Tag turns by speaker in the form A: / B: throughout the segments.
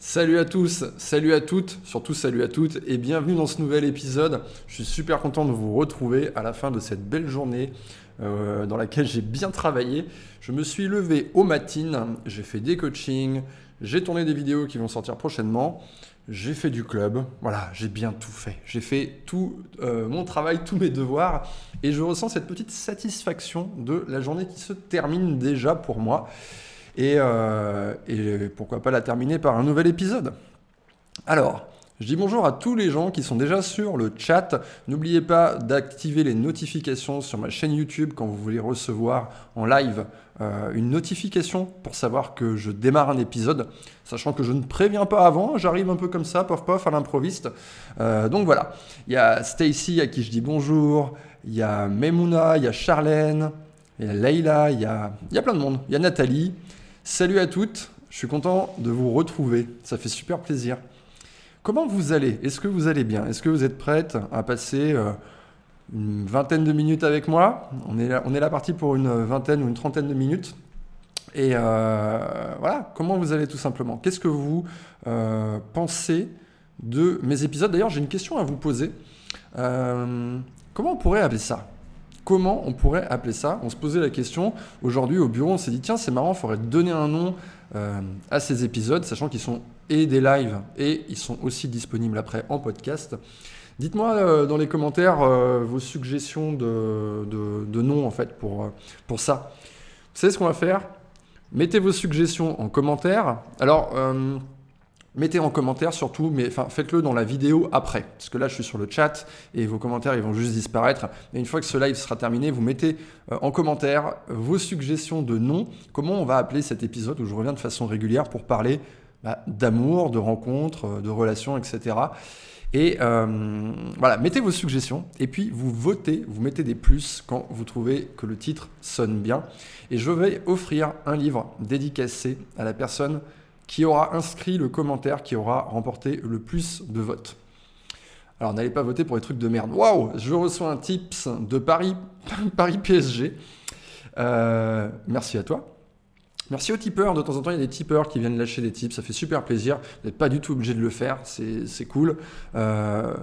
A: Salut à tous, salut à toutes, surtout salut à toutes et bienvenue dans ce nouvel épisode. Je suis super content de vous retrouver à la fin de cette belle journée euh, dans laquelle j'ai bien travaillé. Je me suis levé au matin, j'ai fait des coachings, j'ai tourné des vidéos qui vont sortir prochainement, j'ai fait du club, voilà, j'ai bien tout fait. J'ai fait tout euh, mon travail, tous mes devoirs et je ressens cette petite satisfaction de la journée qui se termine déjà pour moi. Euh, et, pourquoi pas la terminer par un nouvel épisode. Alors, je dis bonjour à tous les gens qui sont déjà sur le chat. N'oubliez pas d'activer les notifications sur ma chaîne YouTube quand vous voulez recevoir en live euh, une notification pour savoir que je démarre un épisode, sachant que je ne préviens pas avant, j'arrive un peu comme ça, pof pof, à l'improviste. Euh, donc voilà, il y a Stacy à qui je dis bonjour, il y a Memouna, il y a Charlène, il y a Leïla, il y a, il y a plein de monde, il y a Nathalie. Salut à toutes, je suis content de vous retrouver, ça fait super plaisir. Comment vous allez? Est-ce que vous allez bien? Est-ce que vous êtes prête à passer euh, une vingtaine de minutes avec moi? On est, là, on parti pour une vingtaine ou une trentaine de minutes. Et euh, voilà, comment vous allez tout simplement? Qu'est-ce que vous euh, pensez de mes épisodes? D'ailleurs, j'ai une question à vous poser. comment on pourrait appeler ça? Comment on pourrait appeler ça? On se posait la question aujourd'hui au bureau, on s'est dit tiens c'est marrant, il faudrait donner un nom euh, à ces épisodes, sachant qu'ils sont et des lives et ils sont aussi disponibles après en podcast. Dites-moi euh, dans les commentaires euh, vos suggestions de, de, noms en fait pour, pour ça. Vous savez ce qu'on va faire? Mettez vos suggestions en commentaire. Alors Mettez en commentaire surtout, mais enfin, faites-le dans la vidéo après. Parce que là, je suis sur le chat et vos commentaires, ils vont juste disparaître. Et une fois que ce live sera terminé, vous mettez euh, en commentaire vos suggestions de noms. Comment on va appeler cet épisode où je reviens de façon régulière pour parler bah, d'amour, de rencontres, euh, de relations, etc. Et euh, voilà, mettez vos suggestions et puis vous votez, vous mettez des plus quand vous trouvez que le titre sonne bien. Et je vais offrir un livre dédicacé à la personne qui aura inscrit le commentaire qui aura remporté le plus de votes. Alors n'allez pas voter pour des trucs de merde. Waouh, je reçois un tips de Paris, Paris PSG. Euh, merci à toi. Merci aux tipeurs. De temps en temps, il y a des tipeurs qui viennent lâcher des tips. Ça fait super plaisir. Vous n'êtes pas du tout obligé de le faire. C'est cool. Euh,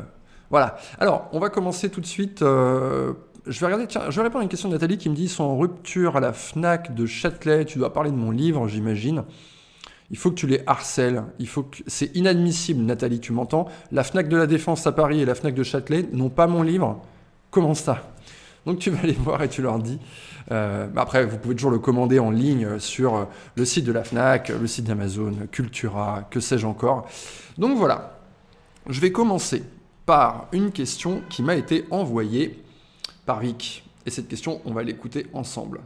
A: voilà. Alors, on va commencer tout de suite. Euh, je vais regarder. Tiens, je vais répondre à une question de Nathalie qui me dit ils sont en rupture à la Fnac de Châtelet. Tu dois parler de mon livre, j'imagine. Il faut que tu les harcèles. Il faut que c'est inadmissible, Nathalie, tu m'entends? La Fnac de la Défense à Paris et la Fnac de Châtelet n'ont pas mon livre. Comment ça? Donc tu vas aller voir et tu leur dis. Euh, après, vous pouvez toujours le commander en ligne sur euh, le site de la Fnac, le site d'Amazon, Cultura, que sais-je encore. Donc voilà. Je vais commencer par une question qui m'a été envoyée par Vic. Et cette question, on va l'écouter ensemble.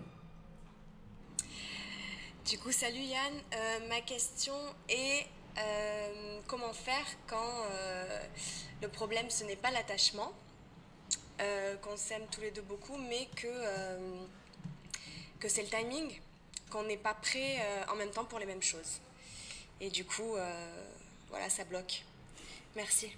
B: Du coup, salut Yann. Euh, ma question est euh, comment faire quand euh, le problème ce n'est pas l'attachement, qu'on s'aime tous les deux beaucoup, mais que, que c'est le timing, qu'on n'est pas prêt en même temps pour les mêmes choses. Et du coup, voilà, ça bloque. Merci.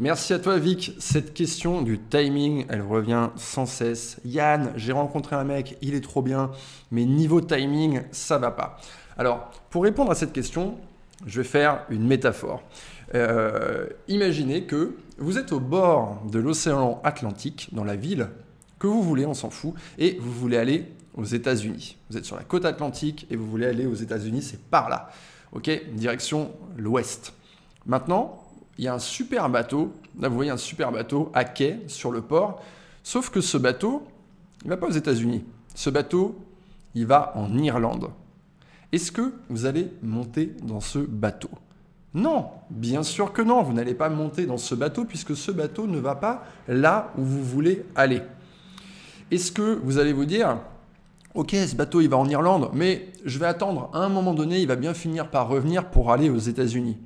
A: Merci à toi Vic. Cette question du timing, elle revient sans cesse. Yann, j'ai rencontré un mec, il est trop bien, mais niveau timing, ça va pas. Alors, pour répondre à cette question, je vais faire une métaphore. Euh, imaginez que vous êtes au bord de l'océan Atlantique, dans la ville que vous voulez, on s'en fout, et vous voulez aller aux États-Unis. Vous êtes sur la côte atlantique et vous voulez aller aux États-Unis, c'est par là. Ok Direction l'ouest. Maintenant, il y a un super bateau, là vous voyez un super bateau à quai sur le port, sauf que ce bateau, il ne va pas aux États-Unis. Ce bateau, il va en Irlande. Est-ce que vous allez monter dans ce bateau? Non, bien sûr que non, vous n'allez pas monter dans ce bateau puisque ce bateau ne va pas là où vous voulez aller. Est-ce que vous allez vous dire, ok, ce bateau il va en Irlande, mais je vais attendre, à un moment donné, il va bien finir par revenir pour aller aux États-Unis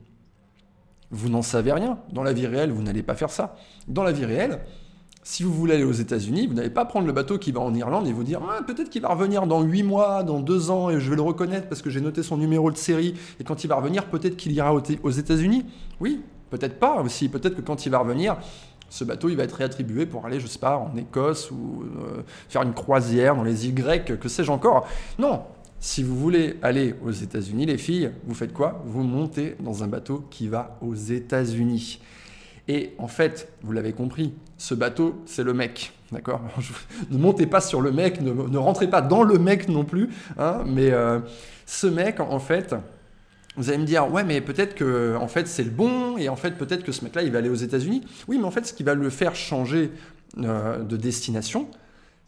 A: vous n'en savez rien. Dans la vie réelle, vous n'allez pas faire ça. Dans la vie réelle, si vous voulez aller aux États-Unis, vous n'allez pas prendre le bateau qui va en Irlande et vous dire ah, peut-être qu'il va revenir dans 8 mois, dans 2 ans, et je vais le reconnaître parce que j'ai noté son numéro de série, et quand il va revenir, peut-être qu'il ira aux États-Unis. Oui, peut-être pas aussi. Peut-être que quand il va revenir, ce bateau, il va être réattribué pour aller, je sais pas, en Écosse ou euh, faire une croisière dans les îles grecques, que sais-je encore. Non, Si vous voulez aller aux États-Unis, les filles, vous faites quoi? Vous montez dans un bateau qui va aux États-Unis. Et en fait, vous l'avez compris, ce bateau, c'est le mec. D'accord? Ne montez pas sur le mec, ne, rentrez pas dans le mec non plus. Hein, mais euh, ce mec, en fait, vous allez me dire, ouais, mais peut-être que en fait c'est le bon, et en fait peut-être que ce mec-là, il va aller aux États-Unis. Oui, mais en fait, ce qui va le faire changer euh, de destination,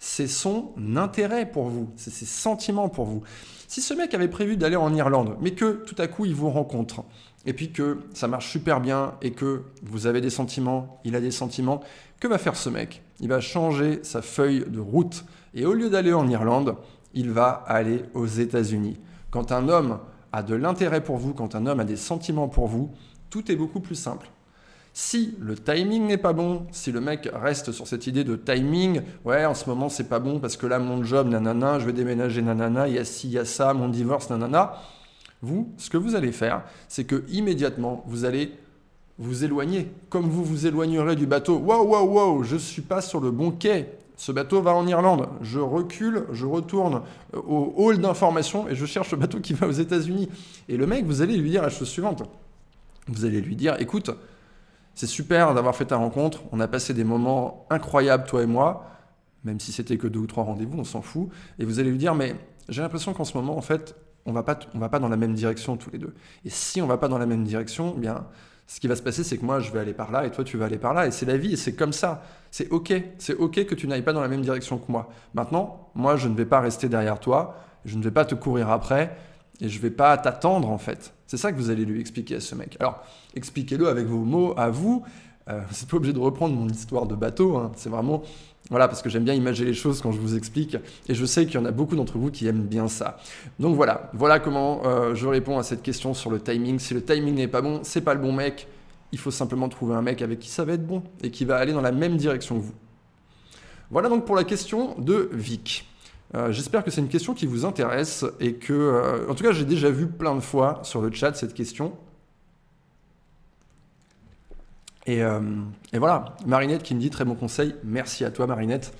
A: c'est son intérêt pour vous, c'est ses sentiments pour vous. Si ce mec avait prévu d'aller en Irlande, mais que tout à coup il vous rencontre, et puis que ça marche super bien, et que vous avez des sentiments, il a des sentiments, que va faire ce mec? Il va changer sa feuille de route, et au lieu d'aller en Irlande, il va aller aux États-Unis. Quand un homme a de l'intérêt pour vous, quand un homme a des sentiments pour vous, tout est beaucoup plus simple. Si le timing n'est pas bon, si le mec reste sur cette idée de timing, ouais, en ce moment c'est pas bon parce que là mon job, nanana, je vais déménager, nanana, il y a ci, il y a ça, mon divorce, nanana, vous, ce que vous allez faire, c'est que immédiatement vous allez vous éloigner, comme vous vous éloignerez du bateau. Waouh, waouh, waouh, je suis pas sur le bon quai. Ce bateau va en Irlande. Je recule, je retourne au hall d'information et je cherche le bateau qui va aux États-Unis. Et le mec, vous allez lui dire la chose suivante. Vous allez lui dire, écoute, c'est super d'avoir fait ta rencontre. On a passé des moments incroyables, toi et moi, même si c'était que deux ou trois rendez-vous, on s'en fout. Et vous allez lui dire, mais j'ai l'impression qu'en ce moment, en fait, on va pas, va pas dans la même direction tous les deux. Et si on va pas dans la même direction, eh bien, ce qui va se passer, c'est que moi, je vais aller par là et toi, tu vas aller par là. Et c'est la vie, et c'est comme ça. C'est OK. C'est OK que tu n'ailles pas dans la même direction que moi. Maintenant, moi, je ne vais pas rester derrière toi. Je ne vais pas te courir après. Et je ne vais pas t'attendre, en fait. C'est ça que vous allez lui expliquer à ce mec. Alors, expliquez-le avec vos mots à vous. Euh, n'êtes pas obligé de reprendre mon histoire de bateau. Hein. C'est vraiment voilà, parce que j'aime bien imaginer les choses quand je vous explique, et je sais qu'il y en a beaucoup d'entre vous qui aiment bien ça. Donc voilà, voilà comment euh, je réponds à cette question sur le timing. Si le timing n'est pas bon, c'est pas le bon mec. Il faut simplement trouver un mec avec qui ça va être bon et qui va aller dans la même direction que vous. Voilà donc pour la question de Vic. Euh, j'espère que c'est une question qui vous intéresse et que, euh, en tout cas, j'ai déjà vu plein de fois sur le chat cette question. Euh, et, voilà, Marinette qui me dit très bon conseil. Merci à toi, Marinette.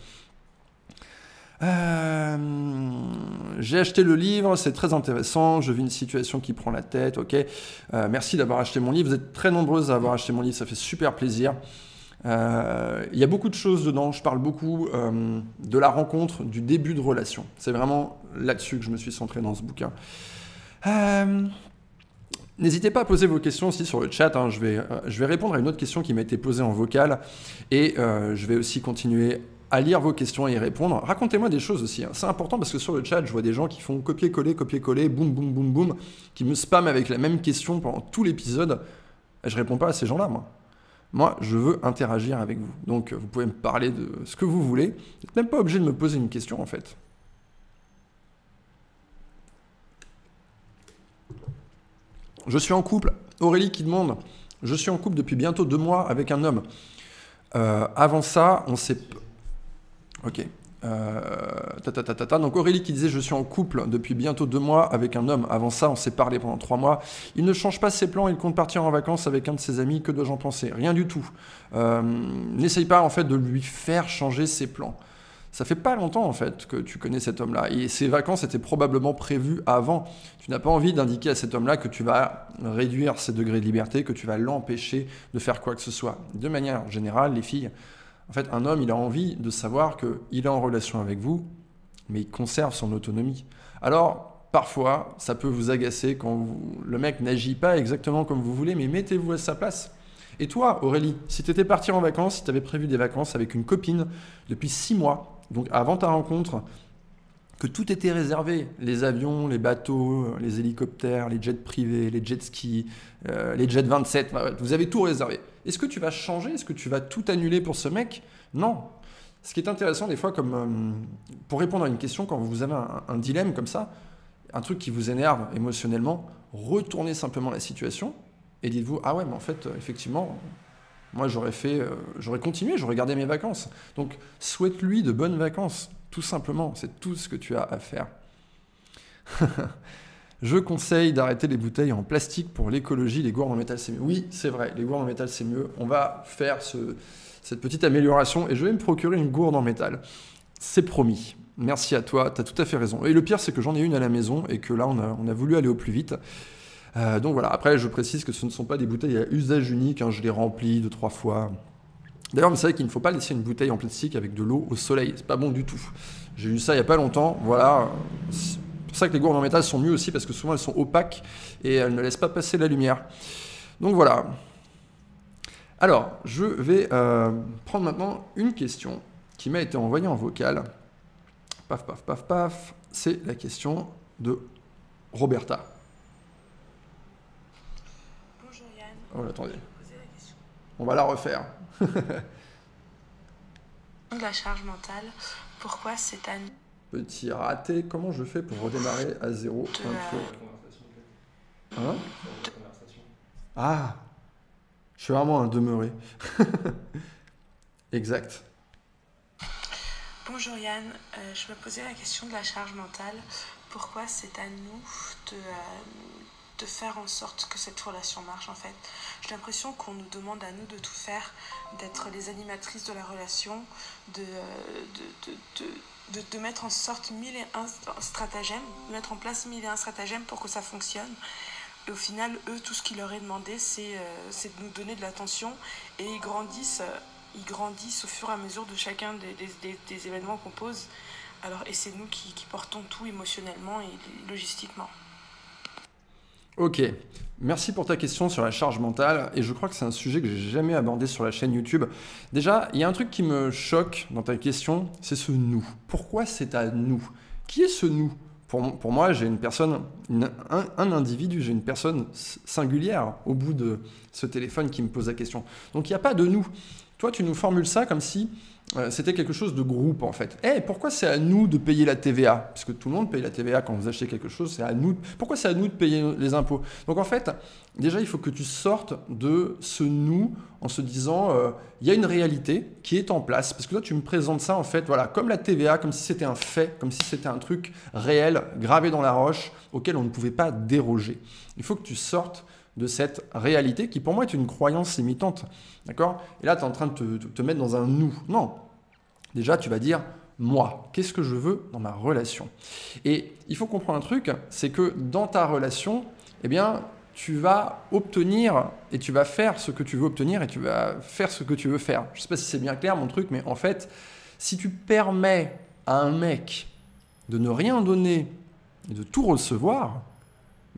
A: J'ai acheté le livre, c'est très intéressant. Je vis une situation qui prend la tête. Ok, merci d'avoir acheté mon livre. Vous êtes très nombreuses à avoir acheté mon livre, ça fait super plaisir. Il y a beaucoup de choses dedans. Je parle beaucoup de la rencontre, du début de relation. C'est vraiment là-dessus que je me suis centré dans ce bouquin. N'hésitez pas à poser vos questions aussi sur le chat. Hein. Je, vais, euh, je vais répondre à une autre question qui m'a été posée en vocal. Et euh, je vais aussi continuer à lire vos questions et y répondre. Racontez-moi des choses aussi. Hein. C'est important parce que sur le chat, je vois des gens qui font copier-coller, copier-coller, boum, boum, boum, boum, qui me spamment avec la même question pendant tout l'épisode. Je réponds pas à ces gens-là, moi. Moi, je veux interagir avec vous. Donc, vous pouvez me parler de ce que vous voulez. Vous n'êtes même pas obligé de me poser une question, en fait. Je suis en couple. Aurélie qui demande Je suis en couple depuis bientôt deux mois avec un homme. Euh, avant ça, on s'est. Ok. Euh, Donc Aurélie qui disait je suis en couple depuis bientôt deux mois avec un homme. Avant ça, on s'est parlé pendant trois mois. Il ne change pas ses plans. Il compte partir en vacances avec un de ses amis. Que dois-je en penser? Rien du tout. Euh, n'essaye pas en fait de lui faire changer ses plans. Ça fait pas longtemps en fait que tu connais cet homme-là. Et ces vacances étaient probablement prévues avant. Tu n'as pas envie d'indiquer à cet homme-là que tu vas réduire ses degrés de liberté, que tu vas l'empêcher de faire quoi que ce soit. De manière générale, les filles, en fait, un homme, il a envie de savoir qu'il est en relation avec vous, mais il conserve son autonomie. Alors, parfois, ça peut vous agacer quand le mec n'agit pas exactement comme vous voulez, mais mettez-vous à sa place. Et toi, Aurélie, si tu étais partie en vacances, si tu avais prévu des vacances avec une copine depuis six mois, donc avant ta rencontre, que tout était réservé, les avions, les bateaux, les hélicoptères, les jets privés, les jet skis, euh, les jets 27, vous avez tout réservé. Est-ce que tu vas changer? Est-ce que tu vas tout annuler pour ce mec? Non. Ce qui est intéressant des fois, comme euh, pour répondre à une question, quand vous avez un, dilemme comme ça, un truc qui vous énerve émotionnellement, retournez simplement la situation et dites-vous ah ouais mais en fait euh, effectivement moi, j'aurais fait, j'aurais continué, j'aurais gardé mes vacances. Donc, souhaite-lui de bonnes vacances, tout simplement. C'est tout ce que tu as à faire. Je conseille d'arrêter les bouteilles en plastique pour l'écologie. Les gourdes en métal, c'est mieux. Oui, c'est vrai, les gourdes en métal, c'est mieux. On va faire ce, cette petite amélioration et je vais me procurer une gourde en métal. C'est promis. Merci à toi, tu as tout à fait raison. Et le pire, c'est que j'en ai une à la maison et que là, on a, on a voulu aller au plus vite. Euh, donc voilà, après, je précise que ce ne sont pas des bouteilles à usage unique, hein, je les remplis deux, trois fois. D'ailleurs, vous savez qu'il ne faut pas laisser une bouteille en plastique avec de l'eau au soleil, c'est pas bon du tout. J'ai eu ça il n'y a pas longtemps, voilà. C'est pour ça que les gourdes en métal sont mieux aussi, parce que souvent elles sont opaques et elles ne laissent pas passer la lumière. Donc voilà. Alors, je vais euh, prendre maintenant une question qui m'a été envoyée en vocal. Paf, paf, paf, paf. C'est la question de Roberta.
B: Bonjour Yann.
A: Oh, attendez. On va la refaire.
B: De la charge mentale, pourquoi c'est à nous
A: Petit raté, comment je fais pour redémarrer à zéro
B: de,
A: Hein Ah Je suis vraiment un demeuré. exact.
B: Bonjour Yann, Euh, je me posais la question de la charge mentale. Pourquoi c'est à nous de, euh, de faire en sorte que cette relation marche en fait J'ai l'impression qu'on nous demande à nous de tout faire, d'être les animatrices de la relation, de, de, de, de, mettre en sorte mille et un stratagèmes, mettre en place mille et un stratagèmes pour que ça fonctionne. Et au final, eux, tout ce qui leur est demandé, c'est euh, c'est de nous donner de l'attention et ils grandissent. euh, ils grandissent au fur et à mesure de chacun des, des- événements qu'on pose. Alors, et c'est nous qui portons tout émotionnellement et logistiquement.
A: Ok, merci pour ta question sur la charge mentale et je crois que c'est un sujet que j'ai jamais abordé sur la chaîne YouTube. Déjà, il y a un truc qui me choque dans ta question, c'est ce nous. Pourquoi c'est à nous? Qui est ce nous? Pour, pour moi, j'ai une personne, un, un individu, j'ai une personne singulière au bout de ce téléphone qui me pose la question. Donc il n'y a pas de nous. Toi, tu nous formules ça comme si euh, c'était quelque chose de groupe en fait. Eh, pourquoi c'est à nous de payer la TVA Parce que tout le monde paye la TVA quand vous achetez quelque chose, c'est à nous. Pourquoi c'est à nous de payer les impôts? Donc en fait, déjà, il faut que tu sortes de ce nous en se disant, euh, il y a une réalité qui est en place. Parce que toi, tu me présentes ça en fait, voilà, comme la TVA, comme si c'était un fait, comme si c'était un truc réel, gravé dans la roche, auquel on ne pouvait pas déroger. Il faut que tu sortes de cette réalité qui pour moi est une croyance limitante. D'accord? Et là, tu es en train de te, mettre dans un nous. Non. Déjà, tu vas dire moi. Qu'est-ce que je veux dans ma relation? Et il faut comprendre un truc, c'est que dans ta relation, eh bien, tu vas obtenir et tu vas faire ce que tu veux obtenir et tu vas faire ce que tu veux faire. Je sais pas si c'est bien clair mon truc, mais en fait, si tu permets à un mec de ne rien donner et de tout recevoir,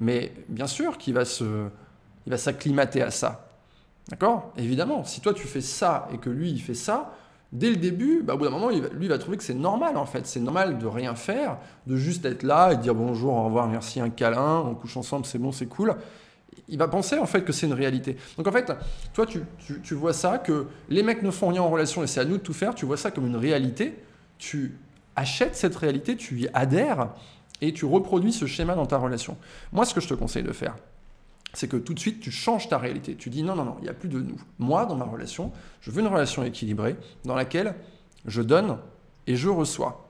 A: mais bien sûr qu'il va se, il va s'acclimater à ça. D'accord? Évidemment, si toi tu fais ça et que lui il fait ça, dès le début, bah, au bout d'un moment, lui il va trouver que c'est normal en fait. C'est normal de rien faire, de juste être là et dire bonjour, au revoir, merci, un câlin, on couche ensemble, c'est bon, c'est cool. Il va penser en fait que c'est une réalité. Donc en fait, toi tu, tu- tu vois ça, que les mecs ne font rien en relation et c'est à nous de tout faire, tu vois ça comme une réalité, tu achètes cette réalité, tu y adhères et tu reproduis ce schéma dans ta relation. Moi, ce que je te conseille de faire, c'est que tout de suite, tu changes ta réalité. Tu dis non, non, non, il n'y a plus de nous. Moi, dans ma relation, je veux une relation équilibrée dans laquelle je donne et je reçois.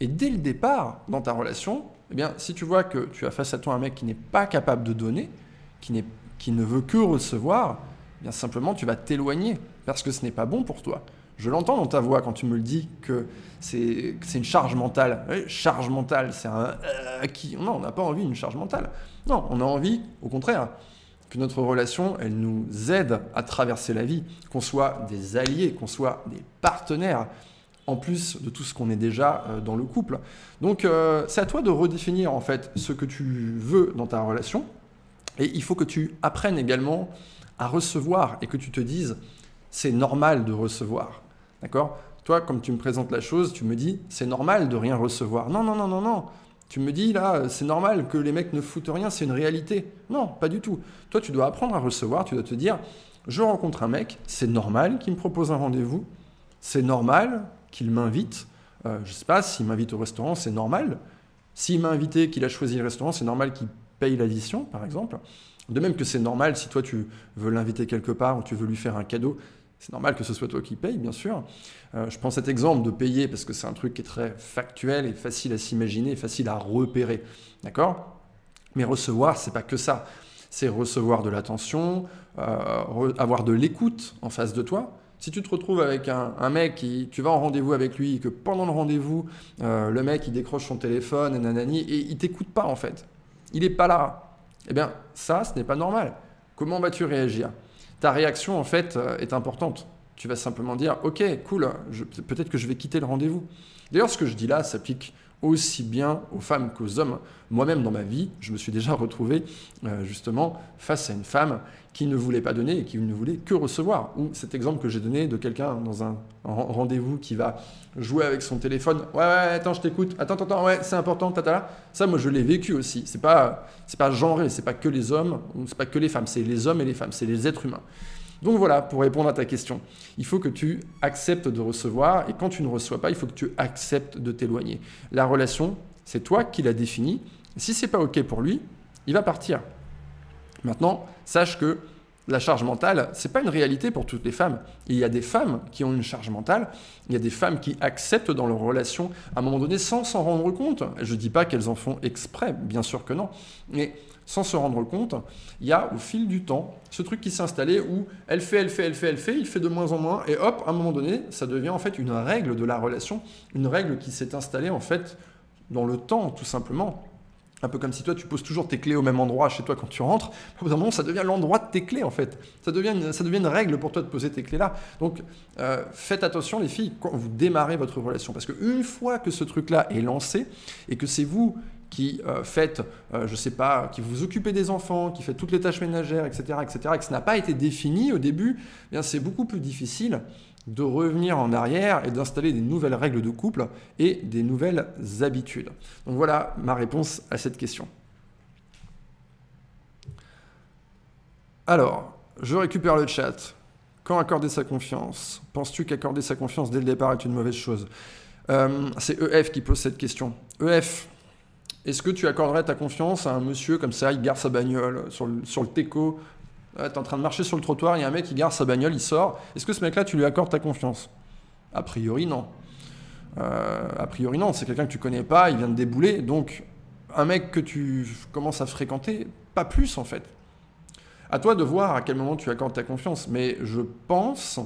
A: Et dès le départ, dans ta relation, eh bien, si tu vois que tu as face à toi un mec qui n'est pas capable de donner, qui, qui ne veut que recevoir, eh bien simplement, tu vas t'éloigner parce que ce n'est pas bon pour toi. Je l'entends dans ta voix quand tu me le dis que c'est une charge mentale. Oui, charge mentale, c'est un euh. Non, on n'a pas envie d'une charge mentale. Non, on a envie, au contraire, que notre relation, elle nous aide à traverser la vie, qu'on soit des alliés, qu'on soit des partenaires, en plus de tout ce qu'on est déjà euh, dans le couple. Donc, euh, c'est à toi de redéfinir en fait ce que tu veux dans ta relation, et il faut que tu apprennes également à recevoir et que tu te dises, c'est normal de recevoir. D'accord? Toi, comme tu me présentes la chose, tu me dis, c'est normal de rien recevoir. Non, non, non, non, non. Tu me dis là, c'est normal que les mecs ne foutent rien, c'est une réalité. Non, pas du tout. Toi, tu dois apprendre à recevoir, tu dois te dire, je rencontre un mec, c'est normal qu'il me propose un rendez-vous, c'est normal qu'il m'invite. Euh, je sais pas, s'il m'invite au restaurant, c'est normal. S'il m'a invité, qu'il a choisi le restaurant, c'est normal qu'il paye l'addition, par exemple. De même que c'est normal si toi tu veux l'inviter quelque part ou tu veux lui faire un cadeau, c'est normal que ce soit toi qui paye, bien sûr. Euh, je prends cet exemple de payer parce que c'est un truc qui est très factuel et facile à s'imaginer, facile à repérer. D'accord? Mais recevoir, c'est pas que ça. C'est recevoir de l'attention, euh, avoir de l'écoute en face de toi. Si tu te retrouves avec un, mec tu vas en rendez-vous avec lui, et que pendant le rendez-vous, euh, le mec il décroche son téléphone, et nanani, et il t'écoute pas en fait, il n'est pas là, eh bien ça, ce n'est pas normal. Comment vas-tu réagir? Ta réaction en fait euh, est importante. Tu vas simplement dire, ok, cool, peut-être que je vais quitter le rendez-vous. D'ailleurs, ce que je dis là s'applique aussi bien aux femmes qu'aux hommes. Moi-même, dans ma vie, je me suis déjà retrouvé euh, justement face à une femme qui ne voulait pas donner et qui ne voulait que recevoir. Ou cet exemple que j'ai donné de quelqu'un dans un rendez-vous qui va jouer avec son téléphone. Ouais, ouais, attends, je t'écoute. Attends, attends, ouais, c'est important, tata. Ça, moi, je l'ai vécu aussi. C'est pas, c'est pas genré, c'est pas que les hommes, c'est pas que les femmes, c'est les hommes et les femmes, c'est les êtres humains. Donc voilà, pour répondre à ta question, il faut que tu acceptes de recevoir et quand tu ne reçois pas, il faut que tu acceptes de t'éloigner. La relation, c'est toi qui l'as définie. Si c'est pas OK pour lui, il va partir. Maintenant, sache que la charge mentale, c'est pas une réalité pour toutes les femmes. Il y a des femmes qui ont une charge mentale, il y a des femmes qui acceptent dans leur relation à un moment donné sans s'en rendre compte. Je dis pas qu'elles en font exprès, bien sûr que non, mais sans se rendre compte, il y a au fil du temps ce truc qui s'est installé où elle fait, elle fait, elle fait, elle fait, il fait de moins en moins, et hop, à un moment donné, ça devient en fait une règle de la relation, une règle qui s'est installée en fait dans le temps, tout simplement. Un peu comme si toi tu poses toujours tes clés au même endroit chez toi quand tu rentres, au bout d'un moment ça devient l'endroit de tes clés en fait. Ça devient, une, ça devient une règle pour toi de poser tes clés là. Donc euh, faites attention les filles quand vous démarrez votre relation parce qu'une fois que ce truc là est lancé et que c'est vous qui euh, faites, euh, je sais pas, qui vous occupez des enfants, qui faites toutes les tâches ménagères, etc., etc., et que ça n'a pas été défini au début, eh bien c'est beaucoup plus difficile de revenir en arrière et d'installer des nouvelles règles de couple et des nouvelles habitudes. Donc voilà ma réponse à cette question. Alors, je récupère le chat. Quand accorder sa confiance? Penses-tu qu'accorder sa confiance dès le départ est une mauvaise chose? Euh, C'est EF qui pose cette question. EF, est-ce que tu accorderais ta confiance à un monsieur comme ça, il gare sa bagnole sur le, sur le teco Tu es en train de marcher sur le trottoir, il y a un mec qui gare sa bagnole, il sort. Est-ce que ce mec-là, tu lui accordes ta confiance? A priori, non. Euh, a priori, non. C'est quelqu'un que tu connais pas, il vient de débouler. Donc, un mec que tu commences à fréquenter, pas plus en fait. À toi de voir à quel moment tu accordes ta confiance. Mais je pense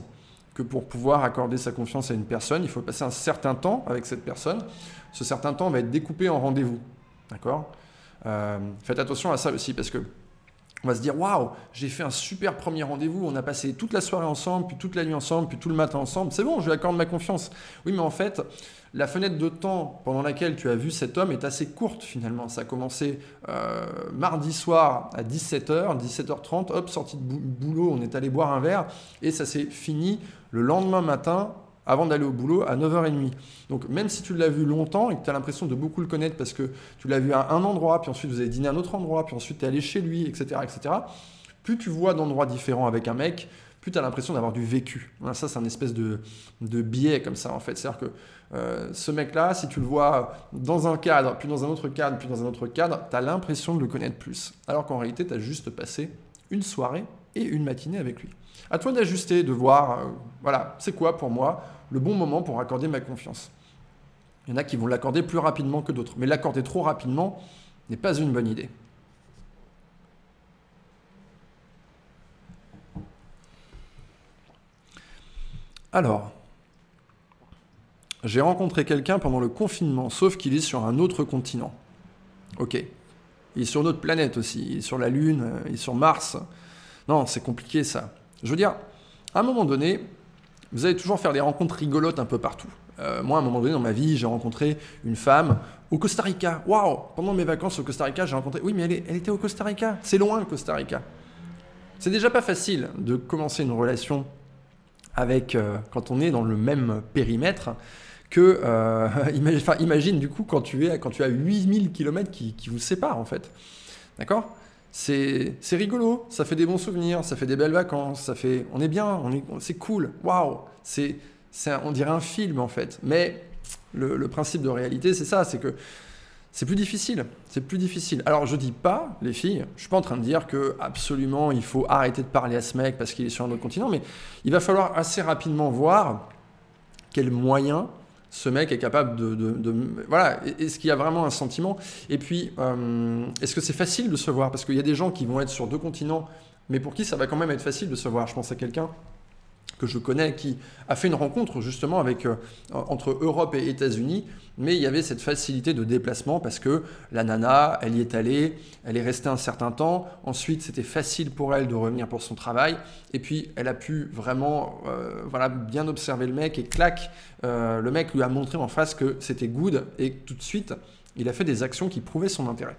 A: que pour pouvoir accorder sa confiance à une personne, il faut passer un certain temps avec cette personne. Ce certain temps va être découpé en rendez-vous. D'accord? Euh, Faites attention à ça aussi parce que on va se dire waouh, j'ai fait un super premier rendez-vous, on a passé toute la soirée ensemble, puis toute la nuit ensemble, puis tout le matin ensemble. C'est bon, je lui accorde ma confiance. Oui, mais en fait, la fenêtre de temps pendant laquelle tu as vu cet homme est assez courte finalement. Ça a commencé euh, mardi soir à 17h, 17h30, hop, sortie de boulot, on est allé boire un verre, et ça s'est fini le lendemain matin avant d'aller au boulot à 9h30. Donc même si tu l'as vu longtemps et que tu as l'impression de beaucoup le connaître parce que tu l'as vu à un endroit, puis ensuite vous avez dîné à un autre endroit, puis ensuite tu es allé chez lui, etc., etc., plus tu vois d'endroits différents avec un mec, plus tu as l'impression d'avoir du vécu. Ça, c'est un espèce de, de biais comme ça, en fait. C'est-à-dire que euh, ce mec-là, si tu le vois dans un cadre, puis dans un autre cadre, puis dans un autre cadre, tu as l'impression de le connaître plus. Alors qu'en réalité, tu as juste passé une soirée et une matinée avec lui. À toi d'ajuster, de voir, euh, voilà, c'est quoi pour moi le bon moment pour accorder ma confiance. Il y en a qui vont l'accorder plus rapidement que d'autres, mais l'accorder trop rapidement n'est pas une bonne idée. Alors, j'ai rencontré quelqu'un pendant le confinement, sauf qu'il est sur un autre continent. Ok. Il est sur notre planète aussi, il est sur la Lune, il est sur Mars. Non, c'est compliqué ça. Je veux dire, à un moment donné, vous allez toujours faire des rencontres rigolotes un peu partout. Euh, moi, à un moment donné dans ma vie, j'ai rencontré une femme au Costa Rica. Waouh Pendant mes vacances au Costa Rica, j'ai rencontré. Oui, mais elle, était au Costa Rica. C'est loin le Costa Rica. C'est déjà pas facile de commencer une relation avec euh, quand on est dans le même périmètre que euh, imagine, imagine, du coup quand tu es quand tu as 8000 km qui, qui vous séparent en fait. D'accord? C'est rigolo, ça fait des bons souvenirs, ça fait des belles vacances, ça fait, on est bien, on est, c'est cool, waouh, c'est, on dirait un film en fait. Mais le, principe de réalité, c'est ça, c'est que c'est plus difficile, c'est plus difficile. Alors je dis pas, les filles, je suis pas en train de dire que absolument il faut arrêter de parler à ce mec parce qu'il est sur un autre continent, mais il va falloir assez rapidement voir quels moyens ce mec est capable de... voilà, est-ce qu'il y a vraiment un sentiment. Et puis, euh, est-ce que c'est facile de se voir? Parce qu'il y a des gens qui vont être sur deux continents, mais pour qui ça va quand même être facile de se voir. Je pense à quelqu'un que je connais qui a fait une rencontre justement avec, euh, entre Europe et États-Unis, mais il y avait cette facilité de déplacement parce que la nana, elle y est allée, elle est restée un certain temps, ensuite c'était facile pour elle de revenir pour son travail, et puis elle a pu vraiment euh, bien observer le mec et clac, euh, le mec lui a montré en face que c'était good. Et tout de suite il a fait des actions qui prouvaient son intérêt.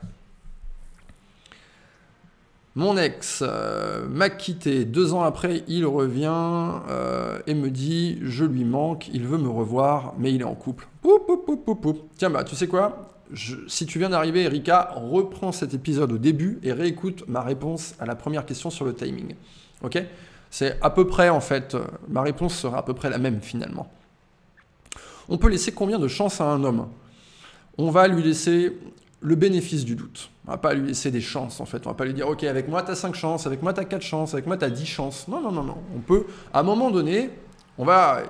A: Mon ex euh, m'a quitté. Deux ans après, il revient euh, et me dit Je lui manque, il veut me revoir, mais il est en couple. Tiens, bah, tu sais quoi? Si tu viens d'arriver, Erika, reprends cet épisode au début et réécoute ma réponse à la première question sur le timing. Ok? C'est à peu près, en fait, euh, ma réponse sera à peu près la même finalement. On peut laisser combien de chances à un homme? On va lui laisser le bénéfice du doute. On va pas lui laisser des chances en fait. On va pas lui dire ok avec moi tu as 5 chances, avec moi tu as 4 chances, avec moi tu as 10 chances. Non, non, non, non. On peut, à un moment donné, on va...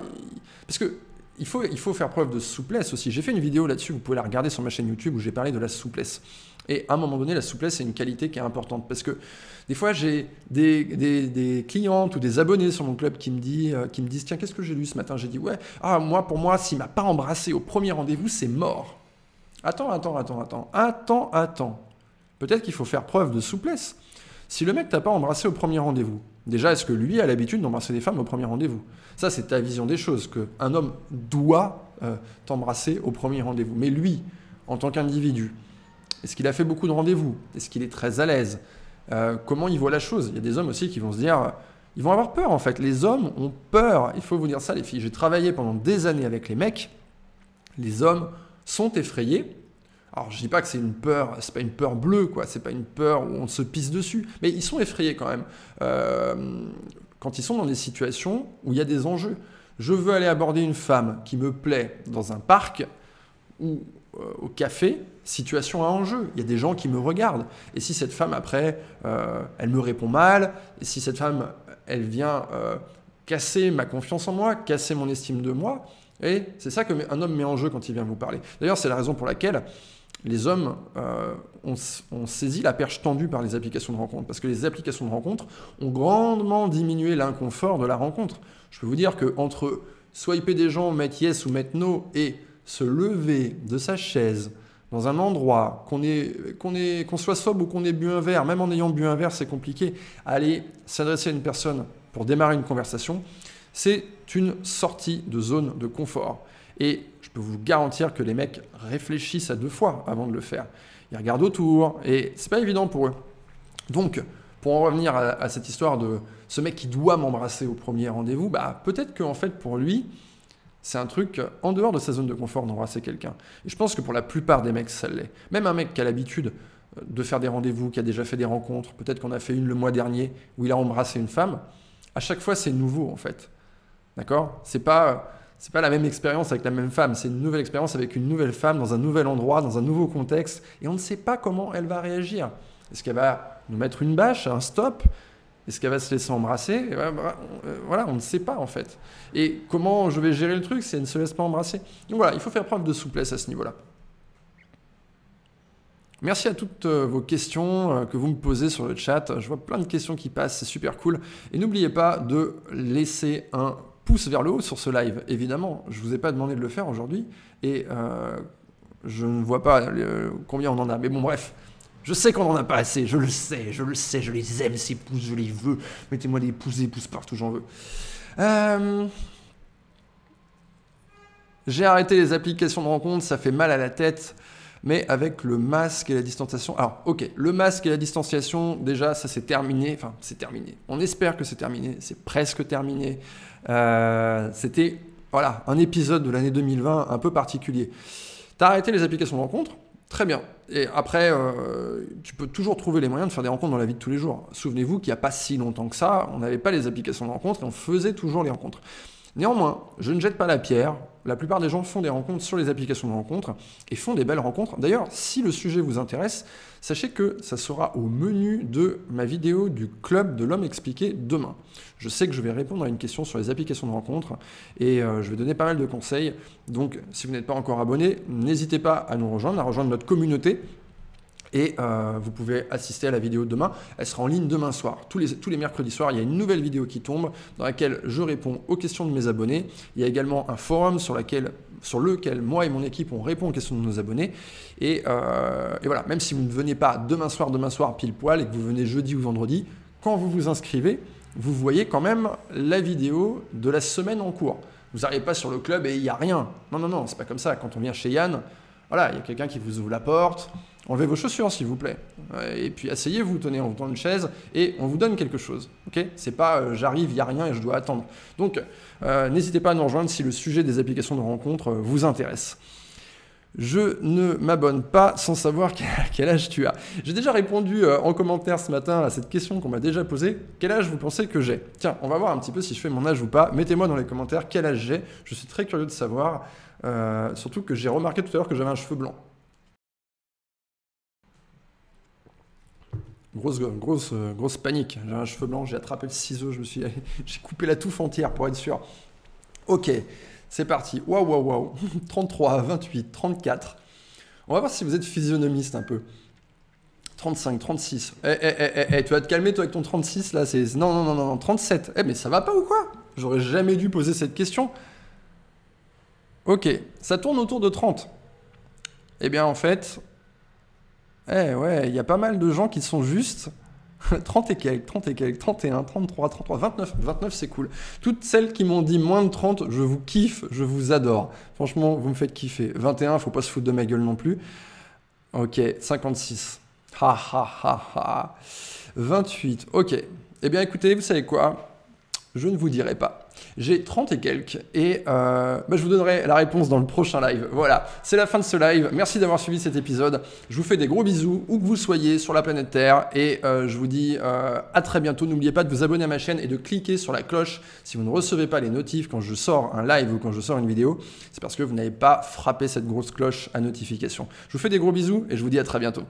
A: Parce que il faut, il faut faire preuve de souplesse aussi. J'ai fait une vidéo là-dessus, vous pouvez la regarder sur ma chaîne YouTube où j'ai parlé de la souplesse. Et à un moment donné, la souplesse, c'est une qualité qui est importante. Parce que des fois, j'ai des, des, clientes ou des abonnés sur mon club qui me, dit, qui me disent Tiens, qu'est-ce que j'ai lu ce matin? J'ai dit Ouais, ah, moi, pour moi, s'il m'a pas embrassé au premier rendez-vous, c'est mort. Attends, attends, attends, attends, attends, attends. Peut-être qu'il faut faire preuve de souplesse. Si le mec t'a pas embrassé au premier rendez-vous, déjà, est-ce que lui a l'habitude d'embrasser des femmes au premier rendez-vous? Ça, c'est ta vision des choses, qu'un homme doit euh, t'embrasser au premier rendez-vous. Mais lui, en tant qu'individu, est-ce qu'il a fait beaucoup de rendez-vous? Est-ce qu'il est très à l'aise? Euh, Comment il voit la chose? Il y a des hommes aussi qui vont se dire, ils vont avoir peur en fait. Les hommes ont peur. Il faut vous dire ça, les filles. J'ai travaillé pendant des années avec les mecs. Les hommes sont effrayés. Alors je dis pas que c'est une peur, c'est pas une peur bleue, quoi. C'est pas une peur où on se pisse dessus, mais ils sont effrayés quand même euh, quand ils sont dans des situations où il y a des enjeux. Je veux aller aborder une femme qui me plaît dans un parc ou euh, au café, situation à enjeu. Il y a des gens qui me regardent. Et si cette femme après, euh, elle me répond mal, et si cette femme, elle vient casser ma confiance en moi, casser mon estime de moi, et c'est ça qu'un homme met en jeu quand il vient vous parler. D'ailleurs, c'est la raison pour laquelle les hommes euh, ont, saisi la perche tendue par les applications de rencontre. Parce que les applications de rencontre ont grandement diminué l'inconfort de la rencontre. Je peux vous dire qu'entre swiper des gens, mettre yes ou mettre no, et se lever de sa chaise dans un endroit, qu'on qu'on soit sobre ou qu'on ait bu un verre, même en ayant bu un verre, c'est compliqué, aller s'adresser à une personne pour démarrer une conversation, c'est une sortie de zone de confort. Et je peux vous garantir que les mecs réfléchissent à deux fois avant de le faire. Ils regardent autour et c'est pas évident pour eux. Donc, pour en revenir à, cette histoire de ce mec qui doit m'embrasser au premier rendez-vous, bah, peut-être qu'en fait pour lui, c'est un truc en dehors de sa zone de confort d'embrasser quelqu'un. Et je pense que pour la plupart des mecs, ça l'est. Même un mec qui a l'habitude de faire des rendez-vous, qui a déjà fait des rencontres, peut-être qu'on a fait une le mois dernier où il a embrassé une femme, à chaque fois c'est nouveau en fait. D'accord? C'est pas c'est pas la même expérience avec la même femme, c'est une nouvelle expérience avec une nouvelle femme dans un nouvel endroit, dans un nouveau contexte, et on ne sait pas comment elle va réagir. Est-ce qu'elle va nous mettre une bâche, un stop? Est-ce qu'elle va se laisser embrasser? Euh, Voilà, on ne sait pas en fait. Et comment je vais gérer le truc si elle ne se laisse pas embrasser? Donc voilà, il faut faire preuve de souplesse à ce niveau-là. Merci à toutes euh, vos questions euh, que vous me posez sur le chat. Je vois plein de questions qui passent, c'est super cool. Et n'oubliez pas de laisser un pouce vers le haut sur ce live, évidemment. Je vous ai pas demandé de le faire aujourd'hui et euh, je ne vois pas euh, combien on en a. Mais bon, bref, je sais qu'on n'en a pas assez, je le sais, je le sais, je les aime ces pouces, je les veux. Mettez-moi des pouces, des pouces partout, j'en veux. Euh, j'ai arrêté les applications de rencontre, ça fait mal à la tête mais avec le masque et la distanciation. Alors, ok, le masque et la distanciation, déjà, ça c'est terminé. Enfin, c'est terminé. On espère que c'est terminé. C'est presque terminé. Euh, c'était voilà, un épisode de l'année 2020 un peu particulier. Tu as arrêté les applications de rencontres Très bien. Et après, euh, tu peux toujours trouver les moyens de faire des rencontres dans la vie de tous les jours. Souvenez-vous qu'il n'y a pas si longtemps que ça, on n'avait pas les applications de rencontres et on faisait toujours les rencontres. Néanmoins, je ne jette pas la pierre. La plupart des gens font des rencontres sur les applications de rencontres et font des belles rencontres. D'ailleurs, si le sujet vous intéresse, sachez que ça sera au menu de ma vidéo du club de l'homme expliqué demain. Je sais que je vais répondre à une question sur les applications de rencontres et euh, je vais donner pas mal de conseils. Donc, si vous n'êtes pas encore abonné, n'hésitez pas à nous rejoindre, à rejoindre notre communauté. Et euh, vous pouvez assister à la vidéo demain. Elle sera en ligne demain soir. Tous les, mercredis soirs, il y a une nouvelle vidéo qui tombe dans laquelle je réponds aux questions de mes abonnés. Il y a également un forum sur lequel moi et mon équipe on répond aux questions de nos abonnés. Et, euh, et, voilà, même si vous ne venez pas demain soir, demain soir pile poil et que vous venez jeudi ou vendredi, quand vous vous inscrivez, vous voyez quand même la vidéo de la semaine en cours. Vous n'arrivez pas sur le club et il n'y a rien. Non, non, non, c'est pas comme ça. Quand on vient chez Yann, voilà, il y a quelqu'un qui vous ouvre la porte, enlevez vos chaussures s'il vous plaît. Et puis asseyez-vous, tenez, on vous tend une chaise et on vous donne quelque chose. Ok? C'est pas euh, j'arrive, il n'y a rien et je dois attendre. Donc euh, n'hésitez pas à nous rejoindre si le sujet des applications de rencontre euh, vous intéresse. Je ne m'abonne pas sans savoir quel âge tu as. J'ai déjà répondu en commentaire ce matin à cette question qu'on m'a déjà posée. Quel âge vous pensez que j'ai? Tiens, on va voir un petit peu si je fais mon âge ou pas. Mettez-moi dans les commentaires quel âge j'ai. Je suis très curieux de savoir. surtout que j'ai remarqué tout à l'heure que j'avais un cheveu blanc. Grosse, panique. J'ai un cheveu blanc, j'ai attrapé le ciseau, je me suis, j'ai coupé la touffe entière pour être sûr. Ok, c'est parti. Waouh, waouh, waouh. 33, 28, 34. On va voir si vous êtes physionomiste un peu. 35, 36. Eh, eh, eh, eh, tu vas te calmer toi avec ton 36 là. C'est non, non, non, non, 37. Eh, mais ça va pas ou quoi? J'aurais jamais dû poser cette question. Ok, ça tourne autour de 30. Eh bien, en fait, eh ouais, il y a pas mal de gens qui sont juste 30 et quelques, 30 et quelques, 31, 33, 33, 29. 29, c'est cool. Toutes celles qui m'ont dit moins de 30, je vous kiffe, je vous adore. Franchement, vous me faites kiffer. 21, faut pas se foutre de ma gueule non plus. Ok, 56. Ha ha ha ha. 28, ok. Eh bien écoutez, vous savez quoi? Je ne vous dirai pas. J'ai 30 et quelques et euh, bah, je vous donnerai la réponse dans le prochain live. Voilà, c'est la fin de ce live. Merci d'avoir suivi cet épisode. Je vous fais des gros bisous où que vous soyez sur la planète Terre et euh, je vous dis euh, à très bientôt. N'oubliez pas de vous abonner à ma chaîne et de cliquer sur la cloche si vous ne recevez pas les notifs quand je sors un live ou quand je sors une vidéo. C'est parce que vous n'avez pas frappé cette grosse cloche à notification. Je vous fais des gros bisous et je vous dis à très bientôt.